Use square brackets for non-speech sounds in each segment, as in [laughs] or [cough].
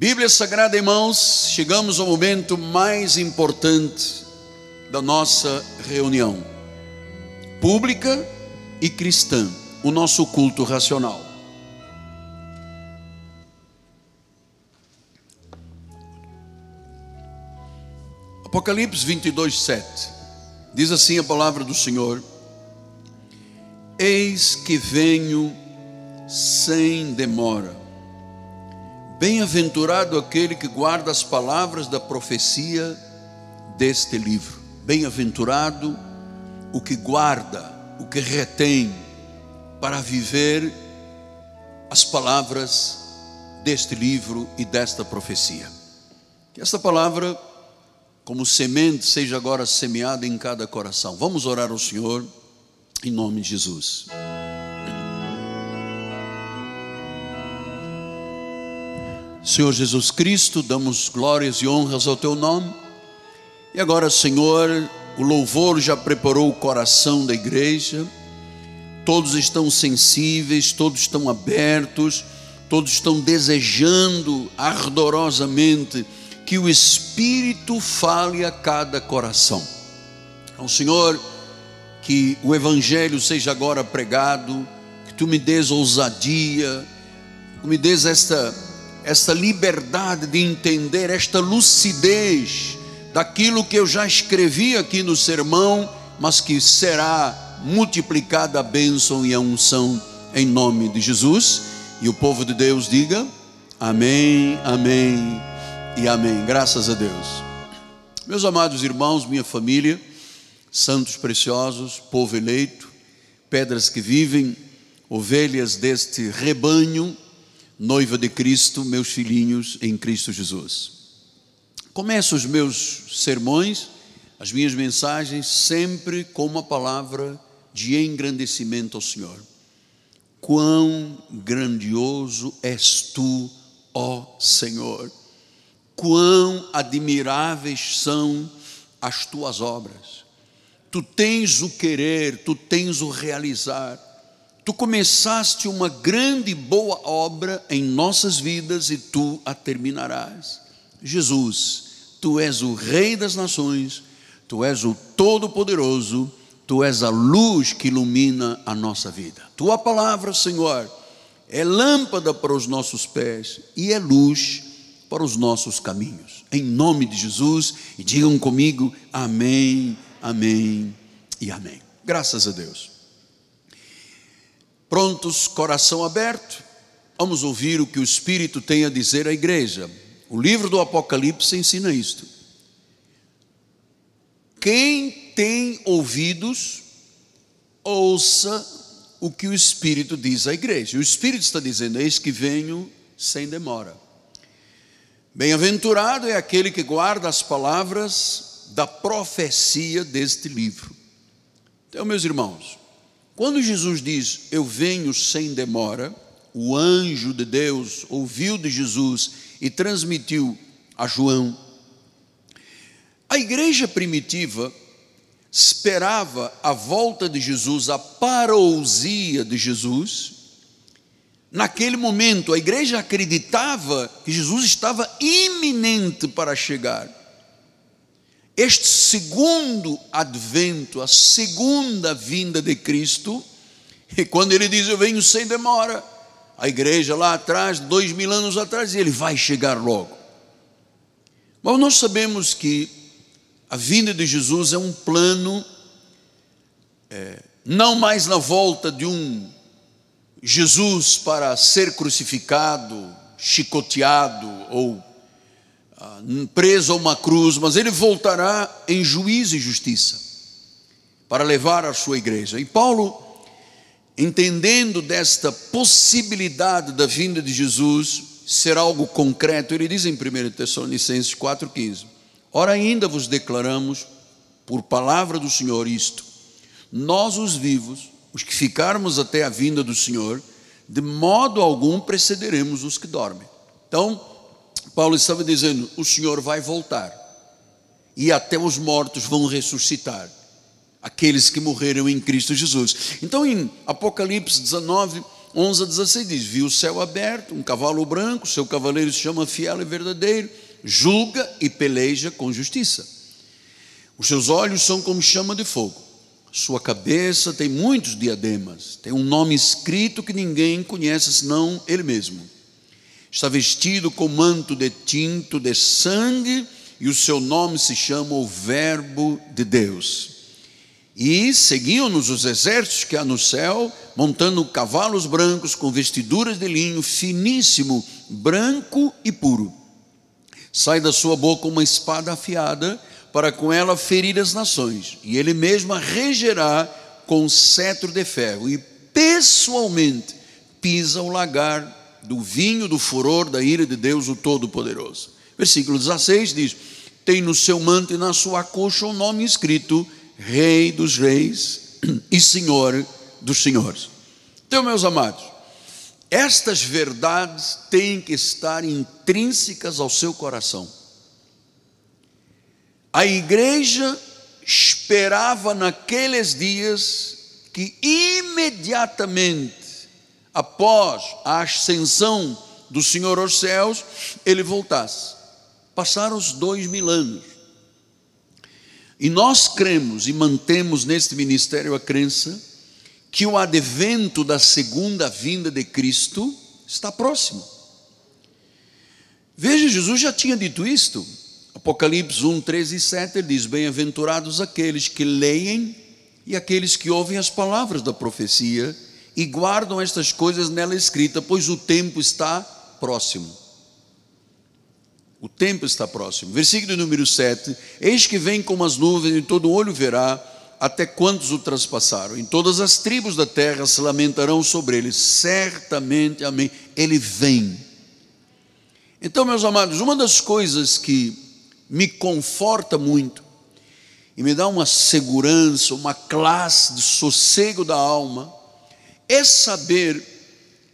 Bíblia Sagrada, irmãos, chegamos ao momento mais importante da nossa reunião pública e cristã, o nosso culto racional. Apocalipse 22, 7 diz assim a palavra do Senhor: Eis que venho sem demora. Bem-aventurado aquele que guarda as palavras da profecia deste livro. Bem-aventurado o que guarda, o que retém para viver as palavras deste livro e desta profecia. Que esta palavra, como semente, seja agora semeada em cada coração. Vamos orar ao Senhor em nome de Jesus. Senhor Jesus Cristo, damos glórias e honras ao teu nome. E agora, Senhor, o louvor já preparou o coração da igreja. Todos estão sensíveis, todos estão abertos, todos estão desejando ardorosamente que o Espírito fale a cada coração. Então, Senhor, que o Evangelho seja agora pregado, que tu me des ousadia, que me des esta, esta liberdade de entender, esta lucidez daquilo que eu já escrevi aqui no sermão, mas que será multiplicada a bênção e a unção em nome de Jesus. E o povo de Deus diga: Amém, Amém e Amém. Graças a Deus. Meus amados irmãos, minha família, santos preciosos, povo eleito, pedras que vivem, ovelhas deste rebanho, noiva de Cristo, meus filhinhos em Cristo Jesus. Começo os meus sermões, as minhas mensagens, sempre com uma palavra de engrandecimento ao Senhor. Quão grandioso és tu, ó Senhor! Quão admiráveis são as tuas obras! Tu tens o querer, tu tens o realizar. Tu começaste uma grande e boa obra em nossas vidas e tu a terminarás. Jesus, tu és o Rei das nações, tu és o Todo-Poderoso, tu és a luz que ilumina a nossa vida. Tua palavra, Senhor, é lâmpada para os nossos pés e é luz para os nossos caminhos. Em nome de Jesus, e digam comigo: Amém Amém e amém. Graças a Deus. Prontos, coração aberto, vamos ouvir o que o Espírito tem a dizer à igreja. O livro do Apocalipse ensina isto. Quem tem ouvidos, ouça o que o Espírito diz à igreja. O Espírito está dizendo: Eis que venho sem demora. Bem-aventurado é aquele que guarda as palavras da profecia deste livro. Então, meus irmãos, quando Jesus diz eu venho sem demora, o anjo de Deus ouviu de Jesus e transmitiu a João. A igreja primitiva esperava a volta de Jesus, a parousia de Jesus. Naquele momento, a igreja acreditava que Jesus estava iminente para chegar. Este segundo advento, a segunda vinda de Cristo, e quando ele diz eu venho sem demora, a igreja lá atrás, dois mil anos atrás, ele vai chegar logo. Mas nós sabemos que a vinda de Jesus é um plano, é, não mais na volta de um Jesus para ser crucificado, chicoteado ou preso a uma cruz, mas ele voltará em juízo e justiça para levar a sua igreja. E Paulo, entendendo desta possibilidade da vinda de Jesus ser algo concreto, ele diz em 1 Tessalonicenses 4,15: Ora, ainda vos declaramos, por palavra do Senhor, isto: nós, os vivos, os que ficarmos até a vinda do Senhor, de modo algum precederemos os que dormem. Então, Paulo estava dizendo: o Senhor vai voltar, e até os mortos vão ressuscitar, aqueles que morreram em Cristo Jesus. Então, em Apocalipse 19, 11 a 16 diz: Viu o céu aberto, um cavalo branco, seu cavaleiro se chama fiel e verdadeiro, julga e peleja com justiça. Os seus olhos são como chama de fogo, sua cabeça tem muitos diademas, tem um nome escrito que ninguém conhece senão ele mesmo. Está vestido com manto de tinto de sangue e o seu nome se chama o Verbo de Deus. E seguiam-nos os exércitos que há no céu, montando cavalos brancos com vestiduras de linho finíssimo, branco e puro. Sai da sua boca uma espada afiada, para com ela ferir as nações, e ele mesmo a regerá com cetro de ferro, e pessoalmente pisa o lagar do vinho do furor da ira de Deus, o Todo-Poderoso. Versículo 16 diz: Tem no seu manto e na sua coxa um nome escrito Rei dos Reis e Senhor dos Senhores. Então, meus amados, estas verdades têm que estar intrínsecas ao seu coração. A igreja esperava naqueles dias que imediatamente após a ascensão do Senhor aos céus, ele voltasse. Passaram os dois mil anos. E nós cremos e mantemos neste ministério a crença que o advento da segunda vinda de Cristo está próximo. Veja, Jesus já tinha dito isto. Apocalipse 1, 13 e 7, ele diz: Bem-aventurados aqueles que leem e aqueles que ouvem as palavras da profecia e guardam estas coisas nela escrita, pois o tempo está próximo. O tempo está próximo. Versículo número 7: Eis que vem como as nuvens, e todo olho verá, até quantos o transpassaram. Em todas as tribos da terra se lamentarão sobre ele. Certamente, amém. Ele vem. Então, meus amados, uma das coisas que me conforta muito e me dá uma segurança, uma classe de sossego da alma, é saber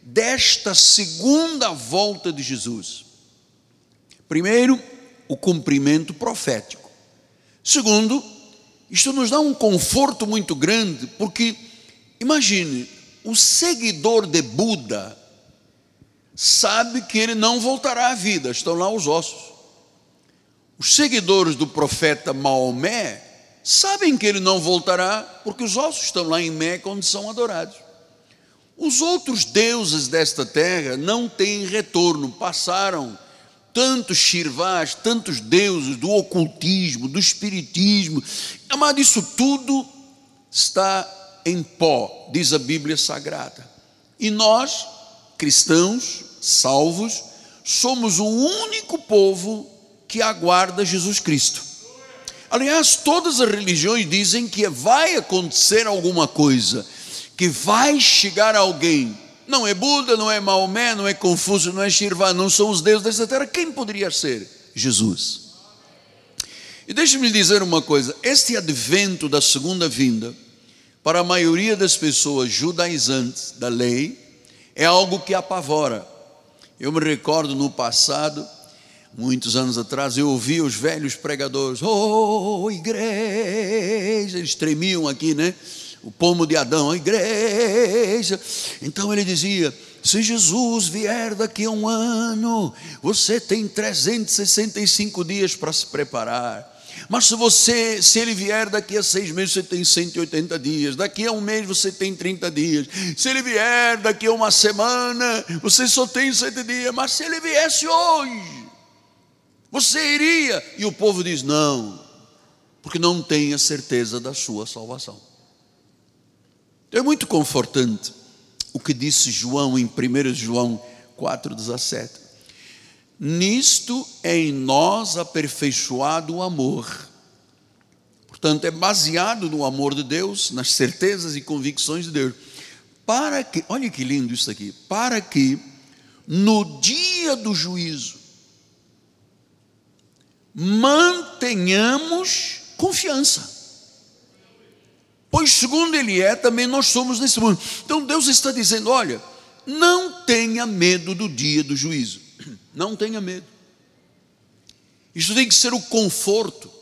desta segunda volta de Jesus. Primeiro, o cumprimento profético. Segundo, isto nos dá um conforto muito grande, porque imagine, o seguidor de Buda sabe que ele não voltará à vida, estão lá os ossos. Os seguidores do profeta Maomé sabem que ele não voltará, porque os ossos estão lá em Meca, onde são adorados. Os outros deuses desta terra não têm retorno, passaram tantos shirvás, tantos deuses do ocultismo, do espiritismo. Amado, isso tudo está em pó, diz a Bíblia Sagrada. E nós, cristãos, salvos, somos o único povo que aguarda Jesus Cristo. Aliás, todas as religiões dizem que vai acontecer alguma coisa, que vai chegar alguém não é Buda, não é Maomé, não é Confúcio, não é Shirvan, não são os deuses dessa terra. Quem poderia ser? Jesus. E deixe-me dizer uma coisa: este advento da segunda vinda, para a maioria das pessoas judaizantes da lei, é algo que apavora. Eu me recordo no passado, muitos anos atrás, eu ouvi os velhos pregadores, oh, igreja, eles tremiam aqui, né? O pomo de Adão, a igreja. Então ele dizia: se Jesus vier daqui a um ano, você tem 365 dias para se preparar. Mas se você, se ele vier daqui a seis meses, você tem 180 dias. Daqui a um mês você tem 30 dias. Se ele vier daqui a uma semana, você só tem sete dias. Mas se ele viesse hoje, você iria. E o povo diz: não, porque não tem a certeza da sua salvação. É muito confortante o que disse João em 1 João 4,17. Nisto é em nós aperfeiçoado o amor. Portanto, é baseado no amor de Deus, nas certezas e convicções de Deus. Para que, olha que lindo isso aqui, para que no dia do juízo mantenhamos confiança pois segundo Ele é, também nós somos nesse mundo. Então Deus está dizendo: olha, não tenha medo do dia do juízo, [clears throat] não tenha medo. Isso tem que ser o conforto,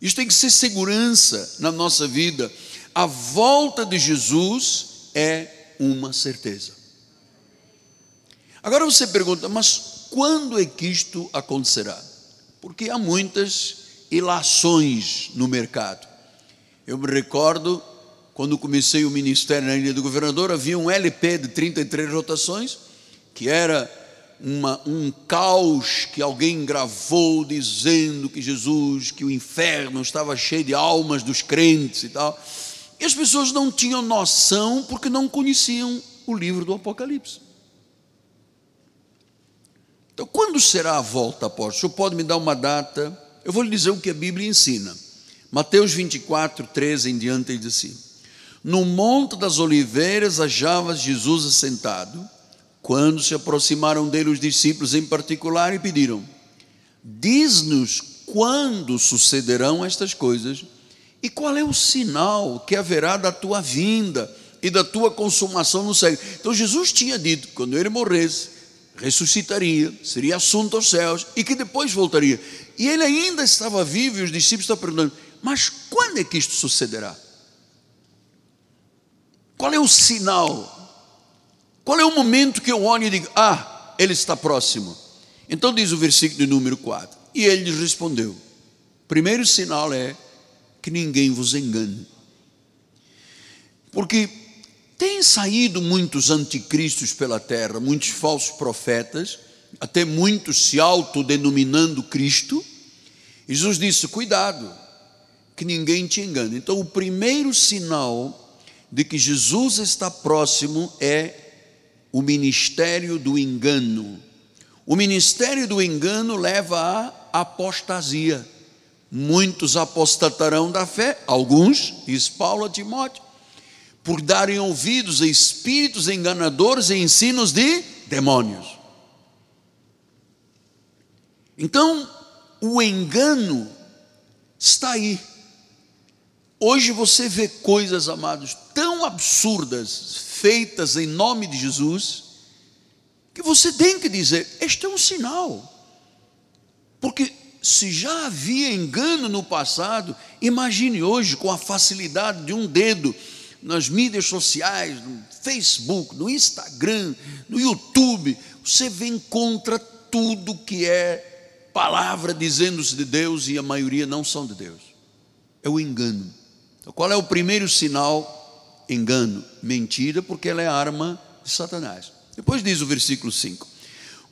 isso tem que ser segurança na nossa vida. A volta de Jesus é uma certeza. Agora você pergunta, mas quando é que isto acontecerá? Porque há muitas ilações no mercado. Eu me recordo, quando comecei o ministério na Ilha do Governador, havia um LP de 33 rotações, que era uma, um caos que alguém gravou dizendo que Jesus, que o inferno estava cheio de almas dos crentes e tal. E as pessoas não tinham noção porque não conheciam o livro do Apocalipse. Então, quando será a volta, apóstolo? O senhor pode me dar uma data? Eu vou lhe dizer o que a Bíblia ensina. Mateus 24, 13 em diante, ele diz assim: No Monte das Oliveiras achava Jesus assentado, quando se aproximaram dele os discípulos em particular e pediram: Diz-nos quando sucederão estas coisas e qual é o sinal que haverá da tua vinda e da tua consumação no céu. Então Jesus tinha dito: quando ele morresse, ressuscitaria, seria assunto aos céus e que depois voltaria. E ele ainda estava vivo e os discípulos estão perguntando: mas quando é que isto sucederá? Qual é o sinal? Qual é o momento que eu olho e digo: ah, ele está próximo? Então diz o versículo de número 4: E ele lhes respondeu: primeiro sinal é que ninguém vos engane. Porque tem saído muitos anticristos pela terra, muitos falsos profetas, até muitos se autodenominando Cristo. Jesus disse: cuidado, que ninguém te engane. Então, o primeiro sinal de que Jesus está próximo é o ministério do engano. O ministério do engano leva à apostasia. Muitos apostatarão da fé, alguns, diz Paulo a Timóteo, por darem ouvidos a espíritos enganadores e ensinos de demônios. Então, o engano está aí. Hoje você vê coisas, amados, tão absurdas, feitas em nome de Jesus, que você tem que dizer: este é um sinal. Porque se já havia engano no passado, imagine hoje com a facilidade de um dedo nas mídias sociais, no Facebook, no Instagram, no YouTube, você vê contra tudo que é palavra dizendo-se de Deus e a maioria não são de Deus. É o engano. Então, qual é o primeiro sinal? Engano, mentira, porque ela é arma de Satanás. Depois diz o versículo 5: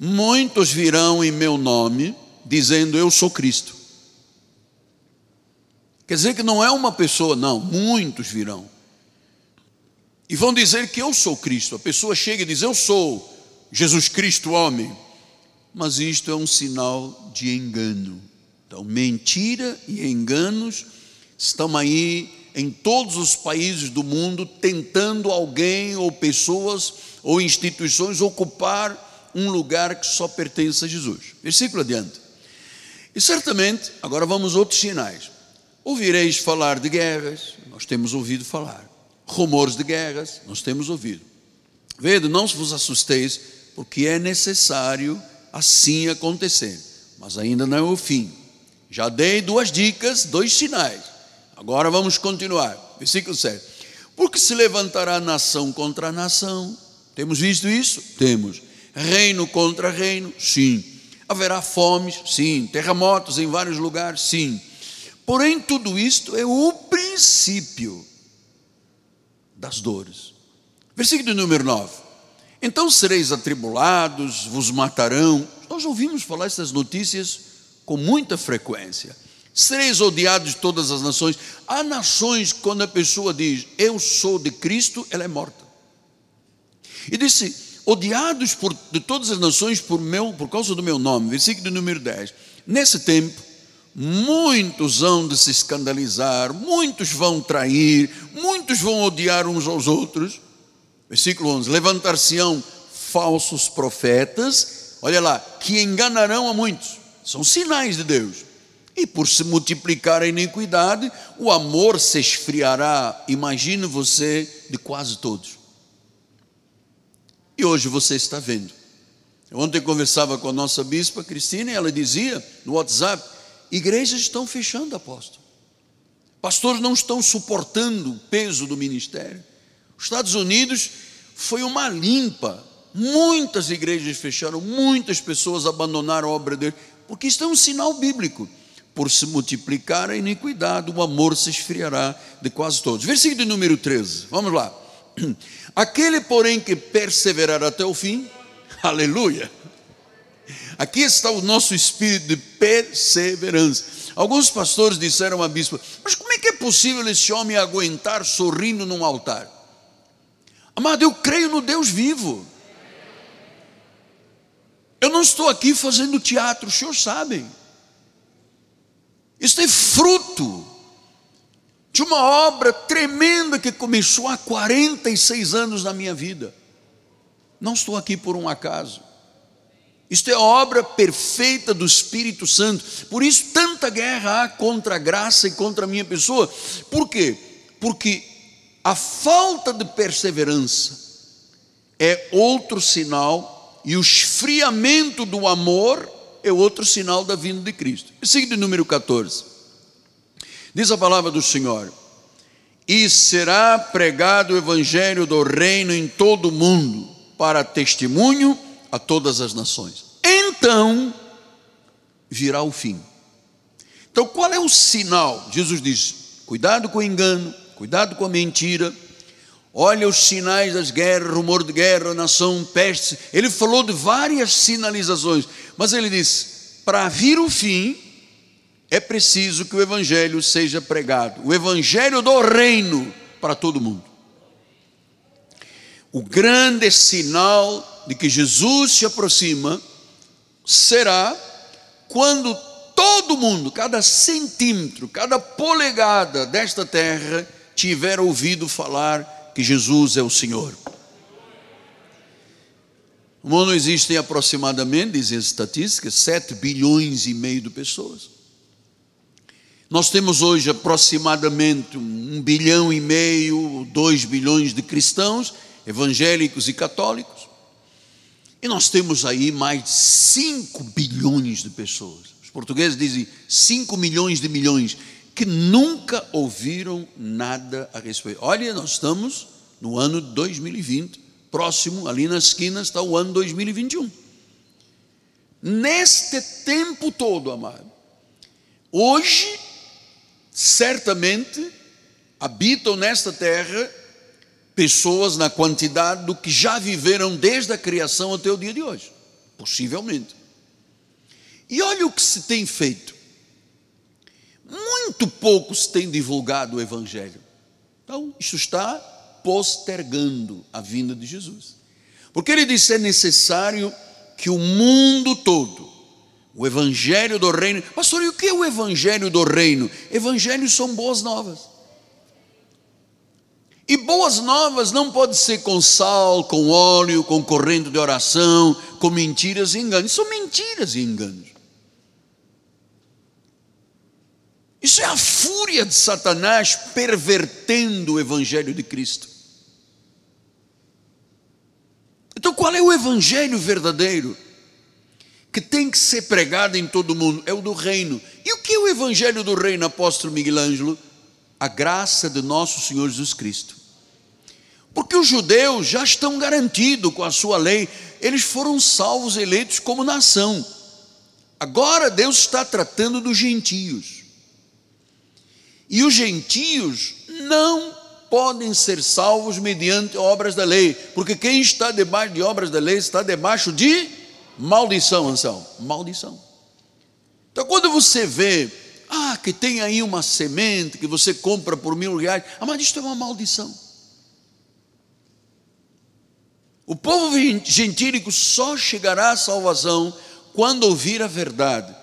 Muitos virão em meu nome, dizendo eu sou Cristo. Quer dizer que não é uma pessoa, não, muitos virão. E vão dizer que eu sou Cristo. A pessoa chega e diz: Eu sou Jesus Cristo, homem. Mas isto é um sinal de engano. Então, mentira e enganos estão aí em todos os países do mundo, tentando alguém ou pessoas ou instituições ocupar um lugar que só pertence a Jesus. Versículo adiante. E certamente, agora vamos a outros sinais. Ouvireis falar de guerras, nós temos ouvido falar rumores de guerras, nós temos ouvido. Vede, não vos assusteis, porque é necessário assim acontecer, mas ainda não é o fim. Já dei duas dicas, dois sinais. Agora vamos continuar. Versículo 7. Porque se levantará nação contra nação. Temos visto isso? Temos. Reino contra reino? Sim. Haverá fomes? Sim. Terremotos em vários lugares? Sim. Porém, tudo isto é o princípio das dores. Versículo número 9. Então sereis atribulados, vos matarão. Nós ouvimos falar essas notícias com muita frequência. Sereis odiados de todas as nações. Há nações, quando a pessoa diz, eu sou de Cristo, ela é morta. E disse, odiados por, de todas as nações por, meu, por causa do meu nome. Versículo número 10. Nesse tempo, muitos hão de se escandalizar, muitos vão trair, muitos vão odiar uns aos outros. Versículo 11: Levantar-se-ão falsos profetas, olha lá, que enganarão a muitos, são sinais de Deus. E por se multiplicar a iniquidade, o amor se esfriará, imagine você, de quase todos. E hoje você está vendo. Ontem conversava com a nossa bispa Cristina e ela dizia no WhatsApp: Igrejas estão fechando, apóstolo. Pastores não estão suportando o peso do ministério. Os Estados Unidos foi uma limpa muitas igrejas fecharam, muitas pessoas abandonaram a obra dele, porque isso é um sinal bíblico. Por se multiplicar a iniquidade, o amor se esfriará de quase todos. Versículo número 13, vamos lá. [clears throat] Aquele, porém, que perseverar até o fim, [laughs] aleluia. Aqui está o nosso espírito de perseverança. Alguns pastores disseram à bispa: Mas como é que é possível esse homem aguentar sorrindo num altar? Amado, eu creio no Deus vivo. Eu não estou aqui fazendo teatro, os senhores sabem. Isso é fruto de uma obra tremenda que começou há 46 anos na minha vida. Não estou aqui por um acaso. Isto é obra perfeita do Espírito Santo. Por isso, tanta guerra há contra a graça e contra a minha pessoa. Por quê? Porque a falta de perseverança é outro sinal, e o esfriamento do amor é outro sinal da vinda de Cristo. Seguindo número 14. Diz a palavra do Senhor: E será pregado o evangelho do reino em todo o mundo, para testemunho a todas as nações. Então virá o fim. Então, qual é o sinal? Jesus diz: cuidado com o engano, cuidado com a mentira. Olha os sinais das guerras, rumor de guerra, nação, peste. Ele falou de várias sinalizações, mas ele diz: para vir o fim, é preciso que o evangelho seja pregado o evangelho do reino para todo mundo. O grande sinal de que Jesus se aproxima será quando todo mundo, cada centímetro, cada polegada desta terra tiver ouvido falar que Jesus é o Senhor. No mundo existem aproximadamente, dizem as estatísticas, 7 bilhões e meio de pessoas. Nós temos hoje aproximadamente um bilhão e meio, dois bilhões de cristãos, evangélicos e católicos. E nós temos aí mais de 5 bilhões de pessoas. Os portugueses dizem 5 milhões de milhões que nunca ouviram nada a respeito. Olha, nós estamos no ano de 2020, próximo, ali na esquina está o ano 2021. Neste tempo todo, amado, hoje, certamente, habitam nesta terra pessoas na quantidade do que já viveram desde a criação até o dia de hoje. Possivelmente. E olha o que se tem feito. Muito pouco se tem divulgado o Evangelho. Então, isso está postergando a vinda de Jesus. Porque ele disse: é necessário que o mundo todo, o Evangelho do Reino. Pastor, e o que é o Evangelho do Reino? Evangelhos são boas novas. E boas novas não pode ser com sal, com óleo, com corrente de oração, com mentiras e enganos. São mentiras e enganos. Isso é a fúria de Satanás pervertendo o Evangelho de Cristo. Então, qual é o Evangelho verdadeiro? Que tem que ser pregado em todo mundo? É o do reino. E o que é o Evangelho do reino, apóstolo Miguel Ângelo? A graça de nosso Senhor Jesus Cristo. Porque os judeus já estão garantidos com a sua lei, eles foram salvos, eleitos como nação. Agora Deus está tratando dos gentios. E os gentios não podem ser salvos mediante obras da lei, porque quem está debaixo de obras da lei está debaixo de maldição, Ansão, maldição. Então, quando você vê, ah, que tem aí uma semente que você compra por mil reais, ah, mas isto é uma maldição. O povo gentílico só chegará à salvação quando ouvir a verdade.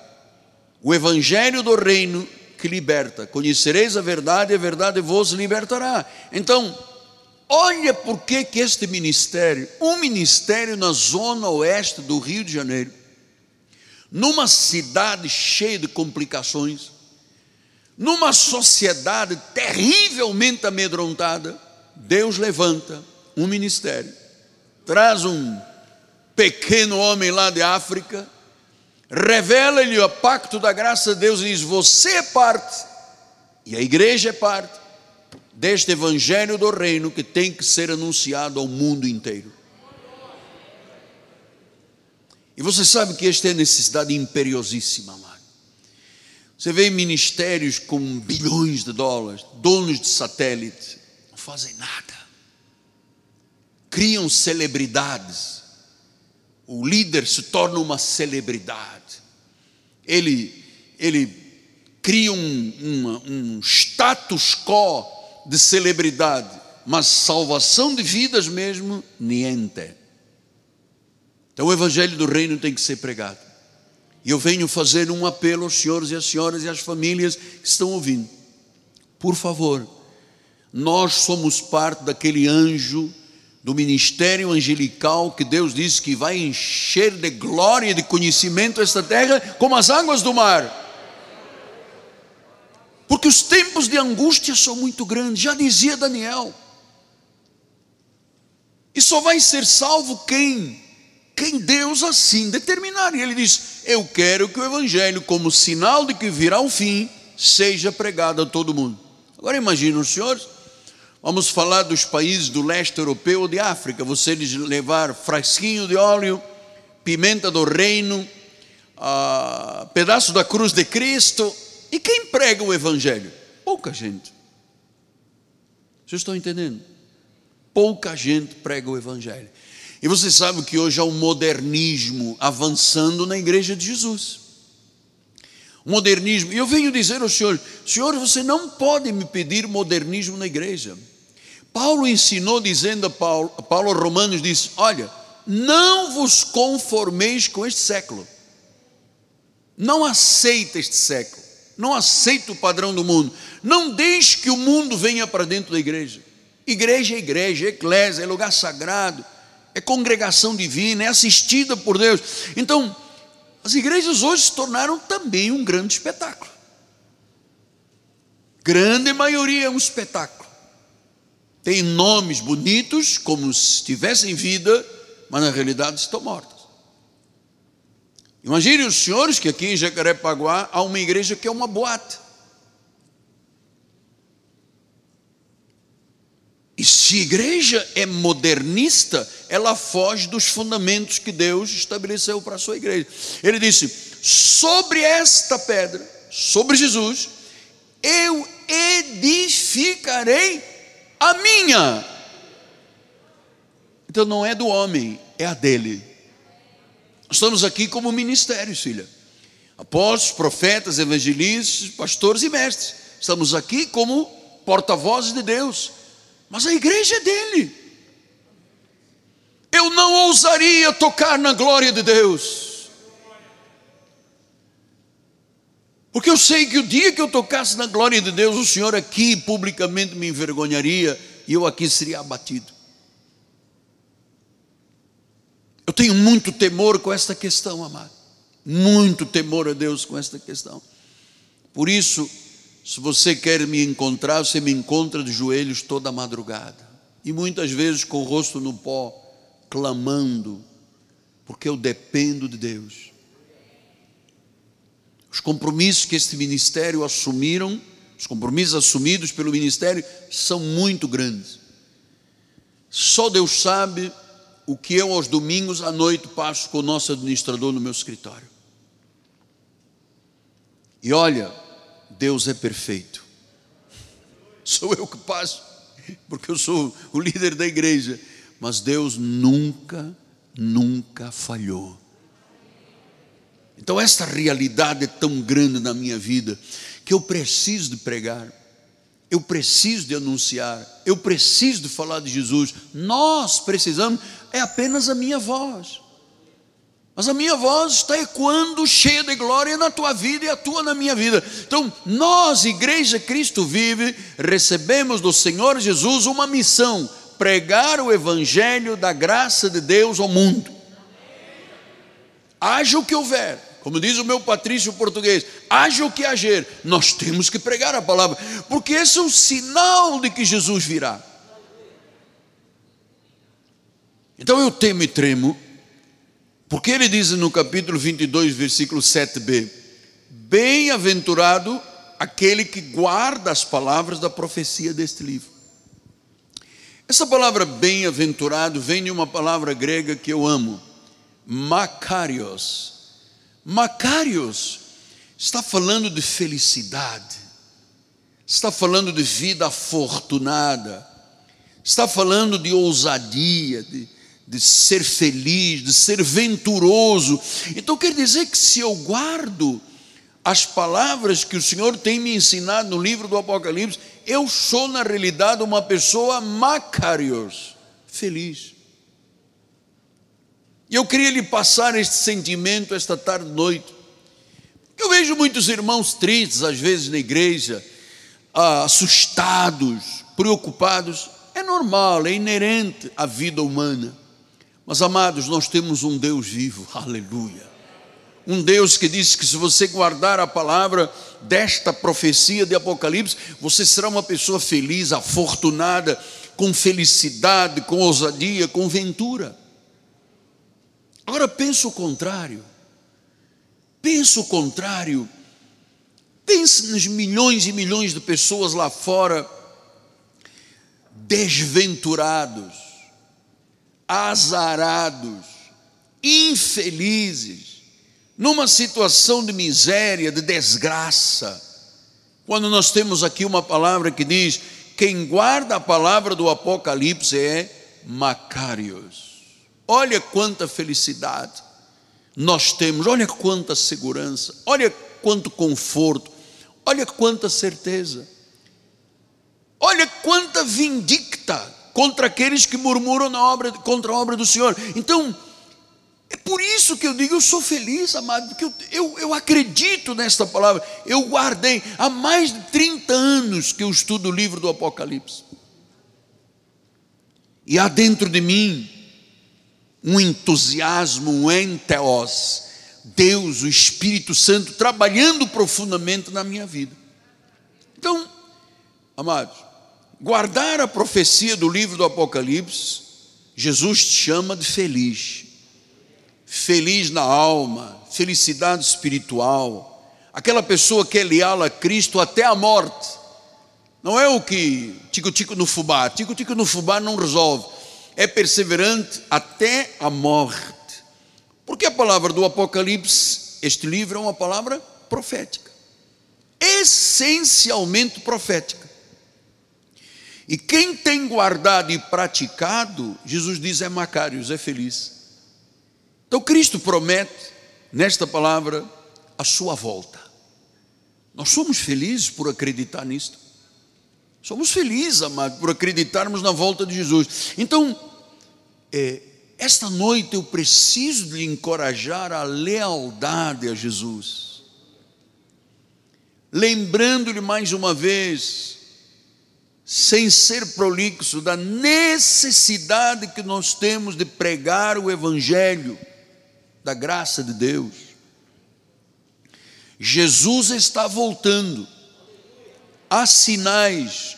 O evangelho do reino que liberta. Conhecereis a verdade e a verdade vos libertará. Então, olha por que que este ministério, um ministério na zona oeste do Rio de Janeiro, numa cidade cheia de complicações, numa sociedade terrivelmente amedrontada, Deus levanta um ministério traz um pequeno homem lá de África, revela-lhe o pacto da graça de Deus e diz: Você é parte, e a igreja é parte, deste evangelho do reino que tem que ser anunciado ao mundo inteiro. E você sabe que esta é necessidade imperiosíssima, amado. Você vê ministérios com bilhões de dólares, donos de satélite, não fazem nada. Criam celebridades. O líder se torna uma celebridade. Ele, ele cria um, uma, um status quo de celebridade, mas salvação de vidas mesmo, niente. Então o evangelho do reino tem que ser pregado. E eu venho fazer um apelo aos senhores e às senhoras e às famílias que estão ouvindo. Por favor, nós somos parte daquele anjo do ministério angelical que Deus disse que vai encher de glória e de conhecimento esta terra como as águas do mar. Porque os tempos de angústia são muito grandes, já dizia Daniel. E só vai ser salvo quem quem Deus assim determinar. E ele diz: Eu quero que o Evangelho, como sinal de que virá o fim, seja pregado a todo mundo. Agora imagine os senhores, vamos falar dos países do leste europeu ou de África. Você levar frasquinho de óleo, pimenta do reino, ah, pedaço da cruz de Cristo. E quem prega o Evangelho? Pouca gente. Vocês estão entendendo? Pouca gente prega o Evangelho. E você sabe que hoje há um modernismo avançando na igreja de Jesus. Modernismo. E eu venho dizer ao Senhor: Senhor, você não pode me pedir modernismo na igreja. Paulo ensinou dizendo a Paulo, a Paulo Romanos disse: Olha, não vos conformeis com este século. Não aceita este século. Não aceita o padrão do mundo. Não deixe que o mundo venha para dentro da igreja. Igreja é igreja, eclésia, é lugar sagrado é congregação divina, é assistida por Deus. Então, as igrejas hoje se tornaram também um grande espetáculo. Grande maioria é um espetáculo. Tem nomes bonitos, como se tivessem vida, mas na realidade estão mortos. Imagine os senhores que aqui em Jacarepaguá há uma igreja que é uma boate. E se a igreja é modernista, ela foge dos fundamentos que Deus estabeleceu para a sua igreja. Ele disse: sobre esta pedra, sobre Jesus, eu edificarei a minha. Então não é do homem, é a dele. Estamos aqui como ministérios, filha. Apóstolos, profetas, evangelistas, pastores e mestres. Estamos aqui como porta-vozes de Deus mas a igreja é dele. Eu não ousaria tocar na glória de Deus. Porque eu sei que o dia que eu tocasse na glória de Deus, o Senhor aqui publicamente me envergonharia e eu aqui seria abatido. Eu tenho muito temor com esta questão, amado. Muito temor a Deus com esta questão. Por isso, se você quer me encontrar, você me encontra de joelhos toda madrugada. E muitas vezes com o rosto no pó, clamando, porque eu dependo de Deus. Os compromissos que este ministério assumiram, os compromissos assumidos pelo ministério, são muito grandes. Só Deus sabe o que eu aos domingos à noite passo com o nosso administrador no meu escritório. E olha, Deus é perfeito. Sou eu que passo, porque eu sou o líder da igreja, mas Deus nunca, nunca falhou. Então, esta realidade é tão grande na minha vida que eu preciso de pregar, eu preciso de anunciar, eu preciso de falar de Jesus. Nós precisamos, é apenas a minha voz. Mas a minha voz está ecoando cheia de glória na tua vida e a tua na minha vida. Então, nós, Igreja Cristo Vive, recebemos do Senhor Jesus uma missão: pregar o Evangelho da graça de Deus ao mundo. Haja o que houver, como diz o meu patrício português, haja o que hager, nós temos que pregar a palavra, porque esse é o sinal de que Jesus virá. Então eu temo e tremo porque ele diz no capítulo 22, versículo 7b: Bem-aventurado aquele que guarda as palavras da profecia deste livro. Essa palavra bem-aventurado vem de uma palavra grega que eu amo, Macarios. Macarios está falando de felicidade, está falando de vida afortunada, está falando de ousadia, de, de ser feliz, de ser venturoso. Então quer dizer que se eu guardo as palavras que o Senhor tem me ensinado no livro do Apocalipse, eu sou na realidade uma pessoa macarios, feliz. E eu queria lhe passar este sentimento esta tarde noite. Eu vejo muitos irmãos tristes, às vezes, na igreja, ah, assustados, preocupados. É normal, é inerente à vida humana. Mas, amados, nós temos um Deus vivo, [laughs] aleluia. Um Deus que diz que se você guardar a palavra desta profecia de Apocalipse, você será uma pessoa feliz, afortunada, com felicidade, com ousadia, com ventura. Agora pensa o contrário. Pensa o contrário. Pense nas milhões e milhões de pessoas lá fora desventurados, azarados, infelizes, numa situação de miséria, de desgraça. Quando nós temos aqui uma palavra que diz: quem guarda a palavra do Apocalipse é Macários. Olha quanta felicidade nós temos, olha quanta segurança, olha quanto conforto, olha quanta certeza, olha quanta vindicta contra aqueles que murmuram na obra, contra a obra do Senhor. Então, é por isso que eu digo, eu sou feliz, amado, porque eu, eu, eu, acredito nesta palavra. Eu guardei há mais de 30 anos que eu estudo o livro do Apocalipse. E há dentro de mim um entusiasmo, um enteos, Deus, o Espírito Santo, trabalhando profundamente na minha vida. Então, amados, guardar a profecia do livro do Apocalipse, Jesus te chama de feliz, feliz na alma, felicidade espiritual, aquela pessoa que é leal a Cristo até a morte. Não é o que tico-tico no fubá, tico-tico no fubá não resolve é perseverante até a morte. Porque a palavra do Apocalipse, este livro é uma palavra profética, essencialmente profética. E quem tem guardado e praticado, Jesus diz é Macários, é feliz. Então Cristo promete nesta palavra a sua volta. Nós somos felizes por acreditar nisto. Somos felizes, amados, por acreditarmos na volta de Jesus. Então, é, esta noite eu preciso de encorajar a lealdade a Jesus. Lembrando-lhe mais uma vez, sem ser prolixo, da necessidade que nós temos de pregar o Evangelho da graça de Deus. Jesus está voltando há sinais,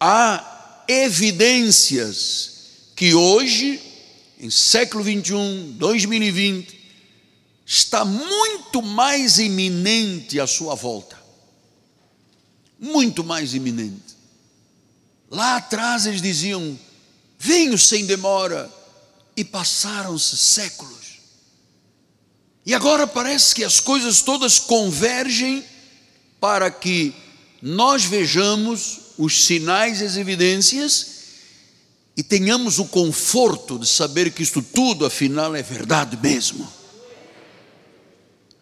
há evidências que hoje, em século 21, 2020, está muito mais iminente a sua volta. Muito mais iminente. Lá atrás eles diziam: venho sem demora, e passaram-se séculos. E agora parece que as coisas todas convergem para que nós vejamos os sinais e as evidências e tenhamos o conforto de saber que isto tudo, afinal, é verdade mesmo.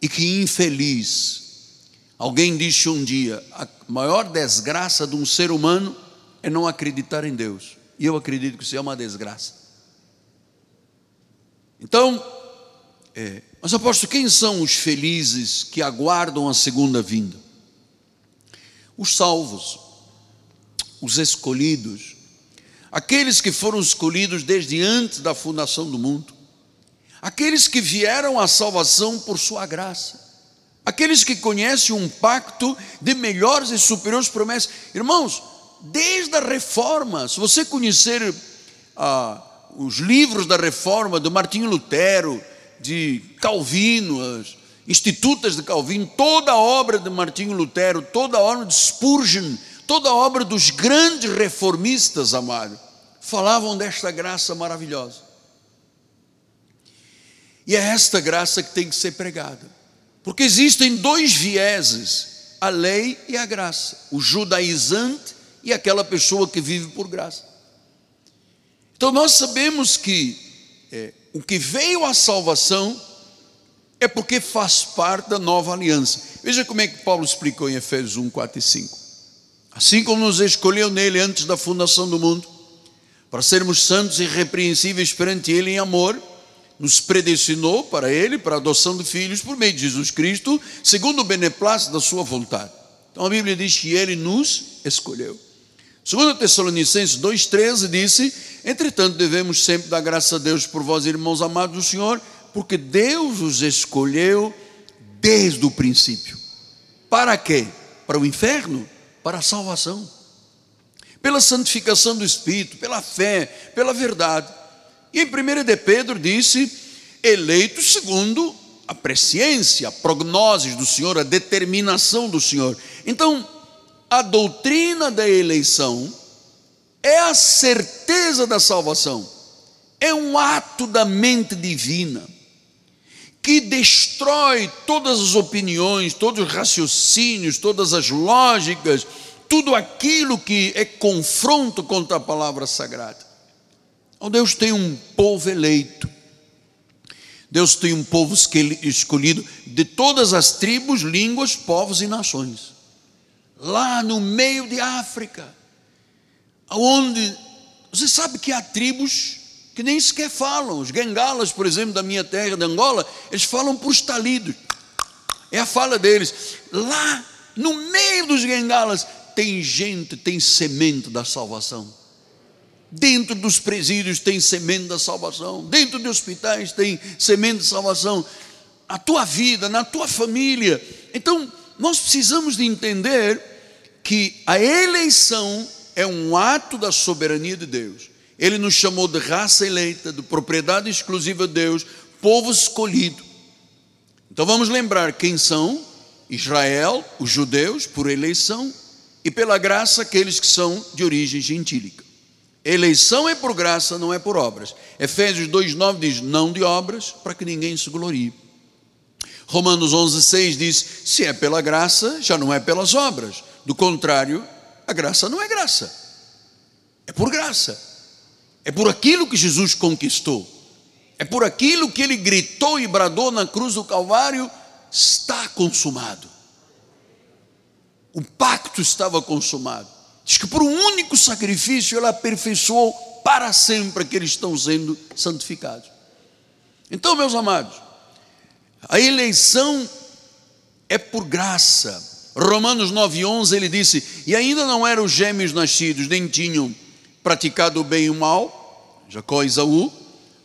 E que infeliz, alguém disse um dia: a maior desgraça de um ser humano é não acreditar em Deus. E eu acredito que isso é uma desgraça. Então, é, mas aposto, quem são os felizes que aguardam a segunda vinda? Os salvos, os escolhidos, aqueles que foram escolhidos desde antes da fundação do mundo, aqueles que vieram à salvação por sua graça, aqueles que conhecem um pacto de melhores e superiores promessas. Irmãos, desde a reforma, se você conhecer ah, os livros da reforma do Martinho Lutero, de Calvino, as, Institutas de Calvino, toda a obra de Martinho Lutero, toda a obra de Spurgeon, toda a obra dos grandes reformistas, amado, falavam desta graça maravilhosa. E é esta graça que tem que ser pregada. Porque existem dois vieses, a lei e a graça, o judaizante e aquela pessoa que vive por graça. Então nós sabemos que é, o que veio à salvação é porque faz parte da nova aliança. Veja como é que Paulo explicou em Efésios 1, 4 e 5. Assim como nos escolheu nele antes da fundação do mundo, para sermos santos e irrepreensíveis perante ele em amor, nos predestinou para ele, para a adoção de filhos, por meio de Jesus Cristo, segundo o beneplácito da sua vontade. Então a Bíblia diz que ele nos escolheu. Segundo Tessalonicenses 2,13 disse, entretanto devemos sempre dar graças a Deus por vós, irmãos amados do Senhor, porque Deus os escolheu desde o princípio. Para quê? Para o inferno? Para a salvação. Pela santificação do Espírito, pela fé, pela verdade. E em 1 de Pedro disse: eleitos segundo a presciência, a prognose do Senhor, a determinação do Senhor. Então, a doutrina da eleição é a certeza da salvação, é um ato da mente divina que destrói todas as opiniões, todos os raciocínios, todas as lógicas, tudo aquilo que é confronto contra a palavra sagrada. Então Deus tem um povo eleito, Deus tem um povo escolhido de todas as tribos, línguas, povos e nações. Lá no meio de África, onde você sabe que há tribos que nem sequer falam. Os gengalas, por exemplo, da minha terra, de Angola, eles falam por estalidos. É a fala deles. Lá, no meio dos gengalas, tem gente, tem semente da salvação. Dentro dos presídios tem semente da salvação. Dentro de hospitais tem semente de salvação. A tua vida, na tua família. Então, nós precisamos de entender que a eleição é um ato da soberania de Deus. Ele nos chamou de raça eleita, de propriedade exclusiva de Deus, povo escolhido. Então vamos lembrar quem são: Israel, os judeus, por eleição, e pela graça, aqueles que são de origem gentílica. Eleição é por graça, não é por obras. Efésios 2,9 diz: não de obras, para que ninguém se glorie. Romanos 11,6 diz: se é pela graça, já não é pelas obras. Do contrário, a graça não é graça, é por graça. É por aquilo que Jesus conquistou. É por aquilo que ele gritou e bradou na cruz do Calvário: está consumado. O pacto estava consumado. Diz que por um único sacrifício ele aperfeiçoou para sempre aqueles que estão sendo santificados. Então, meus amados, a eleição é por graça. Romanos 9,11 ele disse: E ainda não eram gêmeos nascidos, nem tinham praticado o bem e o mal, Jacó e Isaú,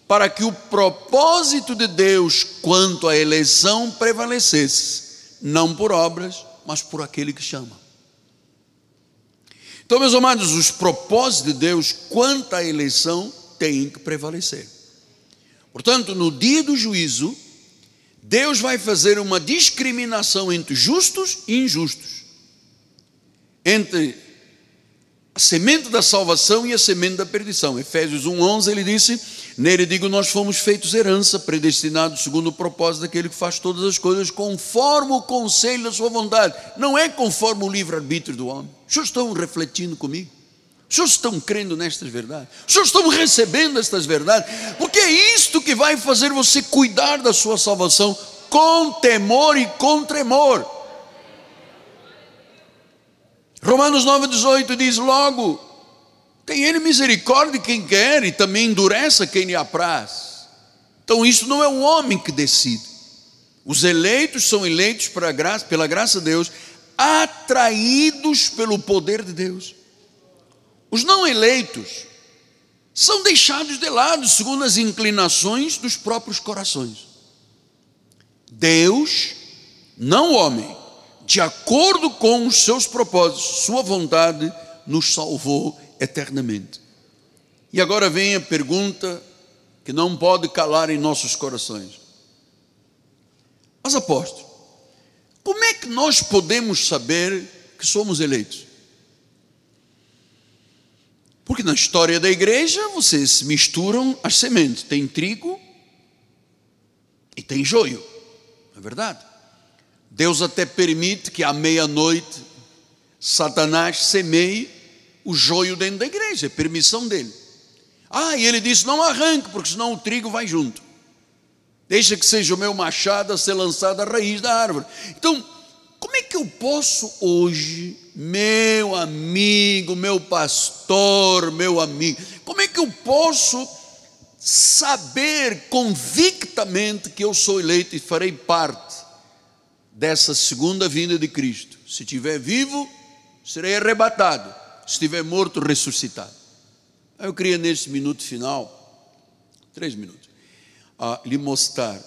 para que o propósito de Deus quanto à eleição prevalecesse, não por obras, mas por aquele que chama. Então, meus amados, os propósitos de Deus quanto à eleição têm que prevalecer. Portanto, no dia do juízo, Deus vai fazer uma discriminação entre justos e injustos, entre a semente da salvação e a semente da perdição. Efésios 1:11 ele disse: Nele digo nós fomos feitos herança, predestinados segundo o propósito daquele que faz todas as coisas conforme o conselho da sua vontade. Não é conforme o livre arbítrio do homem. Os senhores estão refletindo comigo? Os senhores estão crendo nestas verdades? Os senhores estão recebendo estas verdades? Porque é isto que vai fazer você cuidar da sua salvação com temor e com tremor. Romanos 9,18 diz logo: tem ele misericórdia de quem quer e também endurece quem lhe apraz. Então, isso não é um homem que decide. Os eleitos são eleitos graça, pela graça de Deus, atraídos pelo poder de Deus. Os não eleitos são deixados de lado segundo as inclinações dos próprios corações. Deus, não o homem, de acordo com os seus propósitos, sua vontade, nos salvou eternamente. E agora vem a pergunta que não pode calar em nossos corações. Mas apóstolo, como é que nós podemos saber que somos eleitos? Porque na história da igreja vocês misturam as sementes. Tem trigo tem joio, é verdade. Deus até permite que à meia-noite Satanás semeie o joio dentro da igreja, é permissão dele. Ah, e ele disse: não arranque, porque senão o trigo vai junto. Deixa que seja o meu machado a ser lançado à raiz da árvore. Então, como é que eu posso hoje, meu amigo, meu pastor, meu amigo, como é que eu posso saber convictamente que eu sou eleito e farei parte dessa segunda vinda de Cristo? Se estiver vivo, serei arrebatado, se estiver morto, ressuscitado. Eu queria nesse minuto final, três minutos, a lhe mostrar,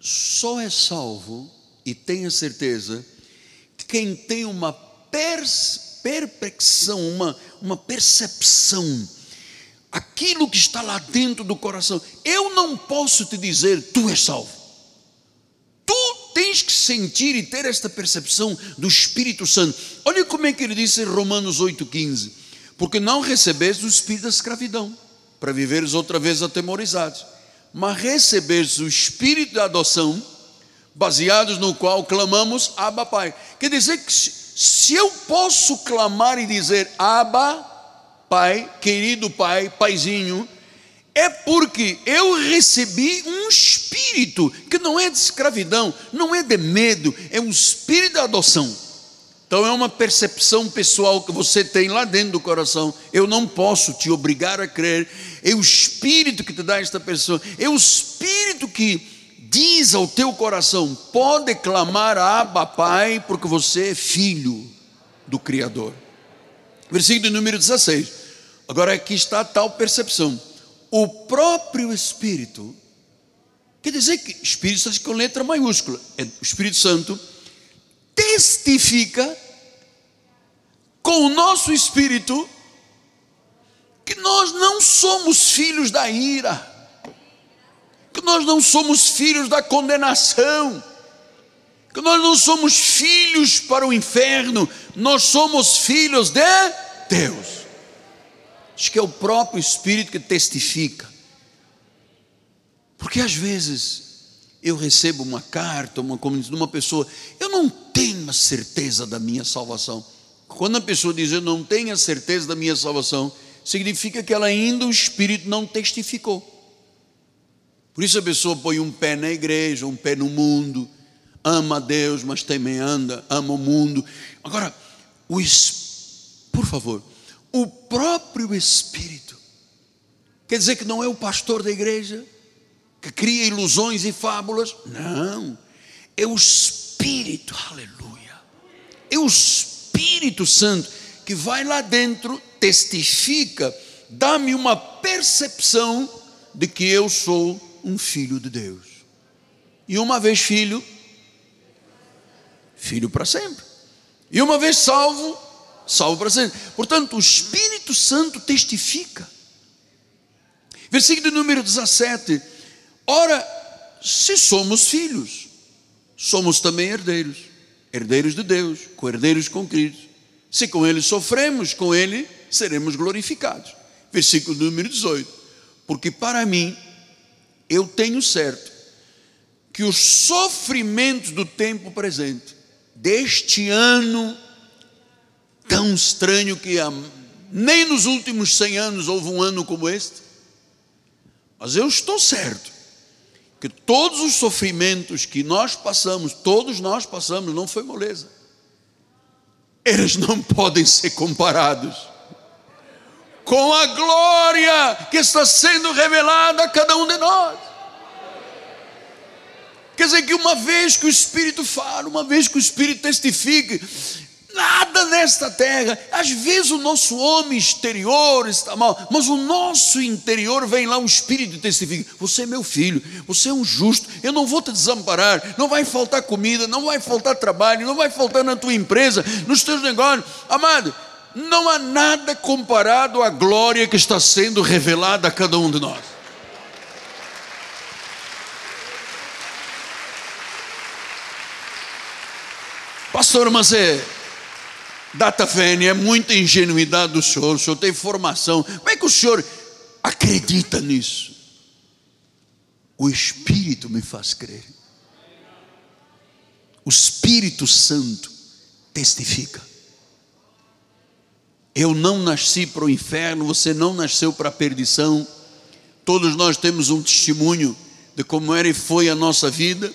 só é salvo e tenha certeza que quem tem uma perplexão, uma, uma percepção, aquilo que está lá dentro do coração, eu não posso te dizer, tu és salvo. Tens que sentir e ter esta percepção do Espírito Santo. Olha como é que ele disse em Romanos 8,15: Porque não recebeste o espírito da escravidão, para viveres outra vez atemorizados, mas recebeste o espírito da adoção, baseados no qual clamamos Abba Pai. Quer dizer que se eu posso clamar e dizer Abba Pai, querido Pai, Paizinho, é porque eu recebi um espírito que não é de escravidão, não é de medo, é um espírito de adoção. Então é uma percepção pessoal que você tem lá dentro do coração. Eu não posso te obrigar a crer. É o espírito que te dá esta pessoa. É o espírito que diz ao teu coração: pode clamar a Abba Pai, porque você é filho do Criador. Versículo número 16. Agora aqui está tal percepção o próprio Espírito, quer dizer que Espírito está com letra maiúscula, é o Espírito Santo, testifica com o nosso espírito que nós não somos filhos da ira, que nós não somos filhos da condenação, que nós não somos filhos para o inferno, nós somos filhos de Deus. Diz que é o próprio Espírito que testifica. Porque às vezes eu recebo uma carta, uma comunicação de uma pessoa, eu não tenho a certeza da minha salvação. Quando a pessoa diz eu não tenho a certeza da minha salvação, significa que ela ainda o Espírito não testificou. Por isso a pessoa põe um pé na igreja, um pé no mundo, ama a Deus, mas também anda, ama o mundo. Agora, o, por favor, o próprio Espírito. Quer dizer que não é o pastor da igreja que cria ilusões e fábulas? Não. É o Espírito, aleluia. É o Espírito Santo que vai lá dentro, testifica, dá-me uma percepção de que eu sou um filho de Deus. E uma vez filho, filho para sempre. E uma vez salvo, salvo para sempre. Portanto, o Espírito Santo testifica. Versículo número 17. Ora, se somos filhos, somos também herdeiros, herdeiros de Deus, co-herdeiros com Cristo. Se com Ele sofremos, com Ele seremos glorificados. Versículo número 18. Porque para mim, eu tenho certo que os sofrimentos do tempo presente, deste ano tão estranho que nem nos últimos 100 anos houve um ano como este. Mas eu estou certo que todos os sofrimentos que nós passamos, todos nós passamos, não foi moleza. Eles não podem ser comparados com a glória que está sendo revelada a cada um de nós. Quer dizer que uma vez que o Espírito fala, uma vez que o Espírito testifique, Nada nesta terra. Às vezes o nosso homem exterior está mal, mas o nosso interior vem lá, um espírito e testifica: Você é meu filho, você é um justo, eu não vou te desamparar, não vai faltar comida, não vai faltar trabalho, não vai faltar na tua empresa, nos teus negócios. Amado, não há nada comparado à glória que está sendo revelada a cada um de nós. Pastor, mas é Data vênia, é muita ingenuidade do senhor, o senhor tem formação. Como é que o senhor acredita nisso? O Espírito me faz crer. O Espírito Santo testifica. Eu não nasci para o inferno, você não nasceu para a perdição. Todos nós temos um testemunho de como era e foi a nossa vida.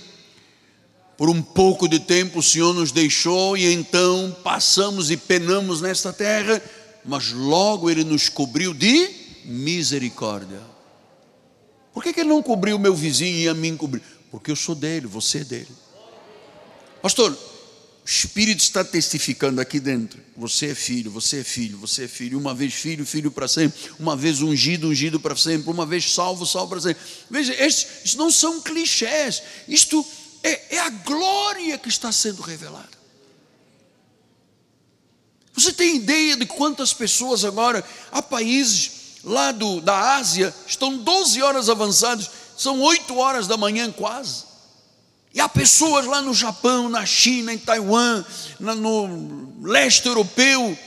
Por um pouco de tempo o Senhor nos deixou e então passamos e penamos nesta terra, mas logo Ele nos cobriu de misericórdia. Por que, que Ele não cobriu o meu vizinho e a mim cobriu? Porque eu sou dele, você é dele. Pastor, o Espírito está testificando aqui dentro. Você é filho, você é filho, você é filho. Uma vez filho, filho para sempre. Uma vez ungido, ungido para sempre. Uma vez salvo, salvo para sempre. Veja, estes, não são clichés. Isto é, é a glória que está sendo revelada. Você tem ideia de quantas pessoas agora, há países lá do, da Ásia, estão 12 horas avançados, são 8 horas da manhã quase e há pessoas lá no Japão, na China, em Taiwan, no leste europeu,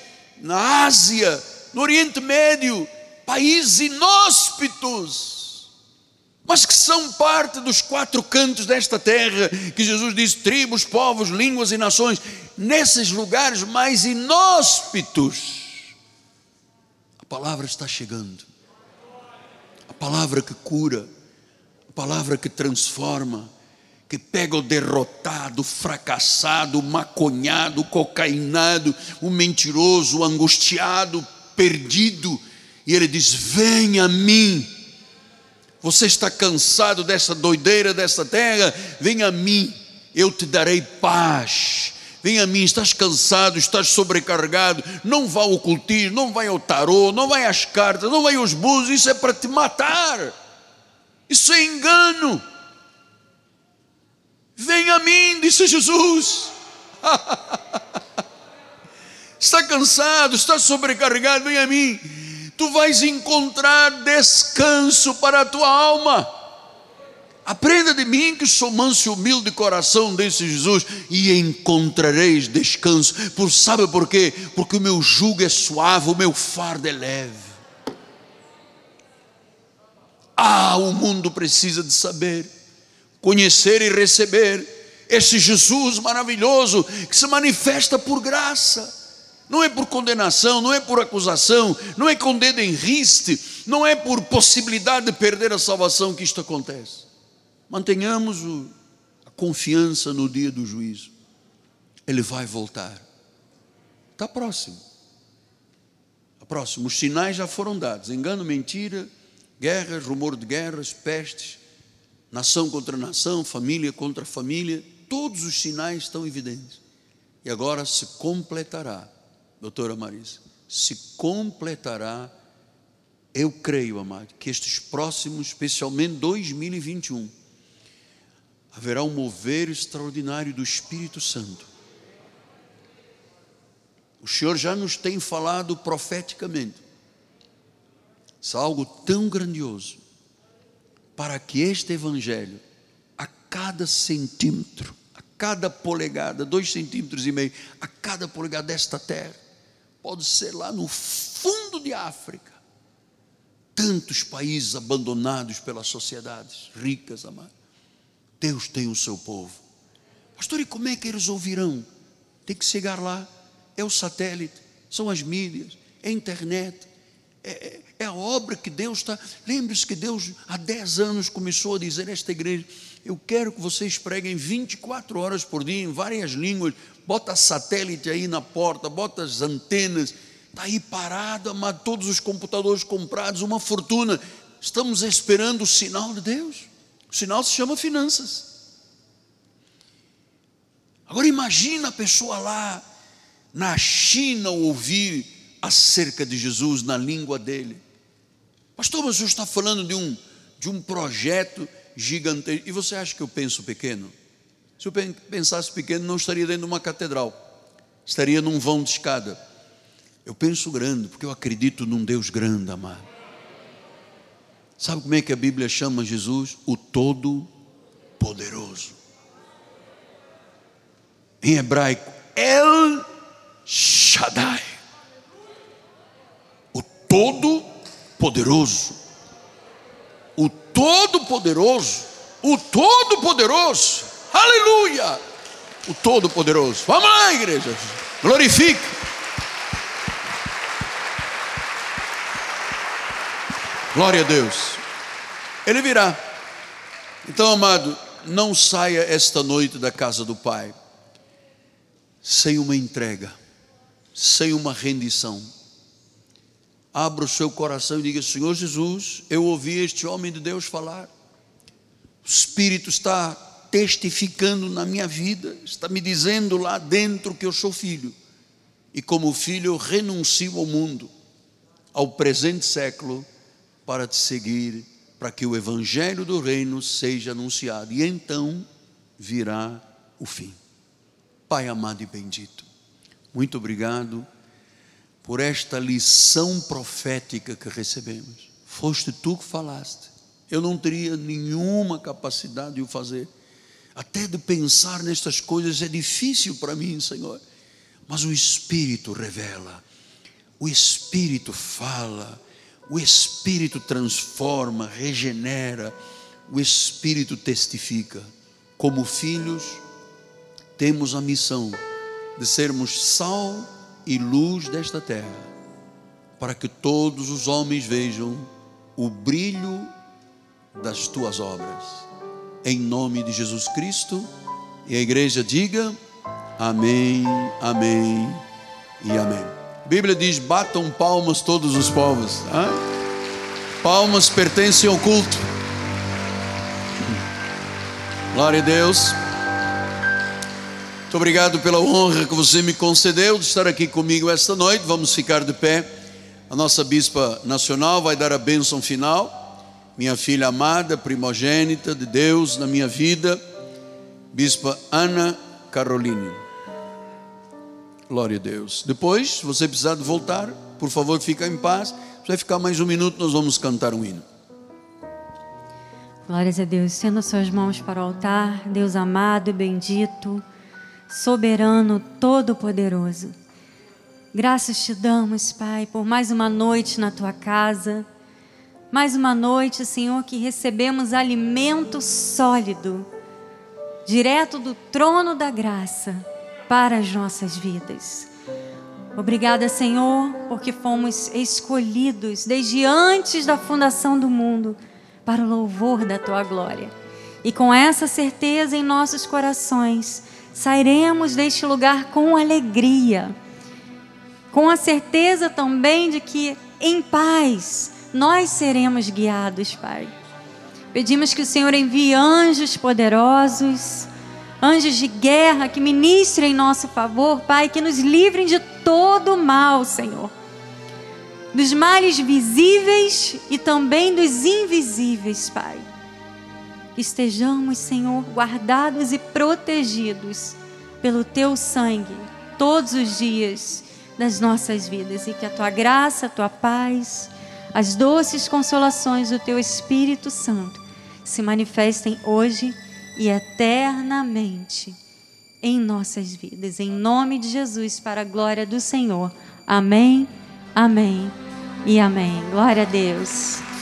na Ásia, no Oriente Médio, países inóspitos, mas que são parte dos quatro cantos desta terra, que Jesus diz: tribos, povos, línguas e nações, nesses lugares mais inóspitos, a palavra está chegando, a palavra que cura, a palavra que transforma, que pega o derrotado, o fracassado, o maconhado, o cocainado, o mentiroso, o angustiado, perdido, e ele diz: Venha a mim. Você está cansado dessa doideira dessa terra? Venha a mim, eu te darei paz. Venha a mim, estás cansado, estás sobrecarregado, não vá ao cultismo, não vai ao tarô, não vai às cartas, não vai aos búzios, isso é para te matar. Isso é engano. Vem a mim, disse Jesus. [laughs] está cansado, está sobrecarregado, vem a mim. Tu vais encontrar descanso para a tua alma. Aprenda de mim que sou manso e humilde de coração, disse Jesus, e encontrareis descanso. Por sabe por quê? Porque o meu jugo é suave, o meu fardo é leve. Ah, o mundo precisa de saber conhecer e receber esse Jesus maravilhoso que se manifesta por graça. Não é por condenação, não é por acusação, não é com dedo em riste, não é por possibilidade de perder a salvação que isto acontece. Mantenhamos o, a confiança no dia do juízo. Ele vai voltar. Está próximo. Próximo. Os sinais já foram dados: engano, mentira, guerras, rumor de guerras, pestes nação contra nação, família contra família, todos os sinais estão evidentes. E agora se completará, doutora Marisa, se completará, eu creio, amado, que estes próximos, especialmente 2021, haverá um mover extraordinário do Espírito Santo. O Senhor já nos tem falado profeticamente. Isso é algo tão grandioso para que este Evangelho, a cada centímetro, a cada polegada, dois centímetros e meio, a cada polegada desta terra, pode ser lá no fundo de África, tantos países abandonados pelas sociedades ricas, amados. Deus tem o seu povo. Pastor, e como é que eles ouvirão? Tem que chegar lá. É o satélite, são as mídias, é a internet, é, é, é a obra que Deus está. Lembre-se que Deus há 10 anos começou a dizer a esta igreja: Eu quero que vocês preguem 24 horas por dia em várias línguas. Bota satélite aí na porta, bota as antenas. Está aí parado, mas todos os computadores comprados, uma fortuna. Estamos esperando o sinal de Deus. O sinal se chama finanças. Agora imagina a pessoa lá na China ouvir acerca de Jesus na língua dele. Pastor, mas o senhor está falando de um, de um projeto gigantesco. E você acha que eu penso pequeno? Se eu pensasse pequeno, não estaria dentro de uma catedral, estaria num vão de escada. Eu penso grande, porque eu acredito num Deus grande, amado. Sabe como é que a Bíblia chama Jesus? O Todo-Poderoso. Em hebraico, El Shaddai o Todo-Poderoso, o Todo-Poderoso, aleluia, o Todo-Poderoso. Vamos lá, igreja, glorifique. Glória a Deus. Ele virá. Então, amado, não saia esta noite da casa do Pai sem uma entrega, sem uma rendição. Abra o seu coração e diga: Senhor Jesus, eu ouvi este homem de Deus falar. O Espírito está testificando na minha vida, está me dizendo lá dentro que eu sou filho. E como filho, eu renuncio ao mundo, ao presente século, para te seguir para que o evangelho do reino seja anunciado e então virá o fim. Pai amado e bendito, muito obrigado por esta lição profética que recebemos. Foste tu que falaste. Eu não teria nenhuma capacidade de o fazer. Até de pensar nestas coisas é difícil para mim, Senhor. Mas o Espírito revela, o Espírito fala, o Espírito transforma, regenera, o Espírito testifica. Como filhos, temos a missão de sermos sal e luz desta terra, para que todos os homens vejam o brilho das tuas obras. Em nome de Jesus Cristo, e a igreja diga: Amém, Amém e Amém. A Bíblia diz: batam palmas todos os povos. Palmas pertencem ao culto. Glória a Deus. Muito obrigado pela honra que você me concedeu de estar aqui comigo esta noite. Vamos ficar de pé. A nossa bispa nacional vai dar a bênção final. Minha filha amada, primogênita de Deus na minha vida, bispa Ana Caroline. Glória a Deus. Depois, se você precisar de voltar, por favor, fica em paz. Você vai ficar mais um minuto, nós vamos cantar um hino. Glórias a Deus. Sendo suas mãos para o altar, Deus amado e bendito, soberano, todo-poderoso. Graças te damos, Pai, por mais uma noite na tua casa. Mais uma noite, Senhor, que recebemos alimento sólido, direto do trono da graça para as nossas vidas. Obrigada, Senhor, porque fomos escolhidos desde antes da fundação do mundo para o louvor da tua glória. E com essa certeza em nossos corações, sairemos deste lugar com alegria, com a certeza também de que em paz nós seremos guiados, Pai. Pedimos que o Senhor envie anjos poderosos anjos de guerra que ministrem em nosso favor, Pai, que nos livrem de todo mal, Senhor. Dos males visíveis e também dos invisíveis, Pai. Que estejamos, Senhor, guardados e protegidos pelo Teu sangue todos os dias das nossas vidas e que a Tua graça, a Tua paz, as doces consolações do Teu Espírito Santo se manifestem hoje e eternamente em nossas vidas. Em nome de Jesus, para a glória do Senhor. Amém, amém e amém. Glória a Deus.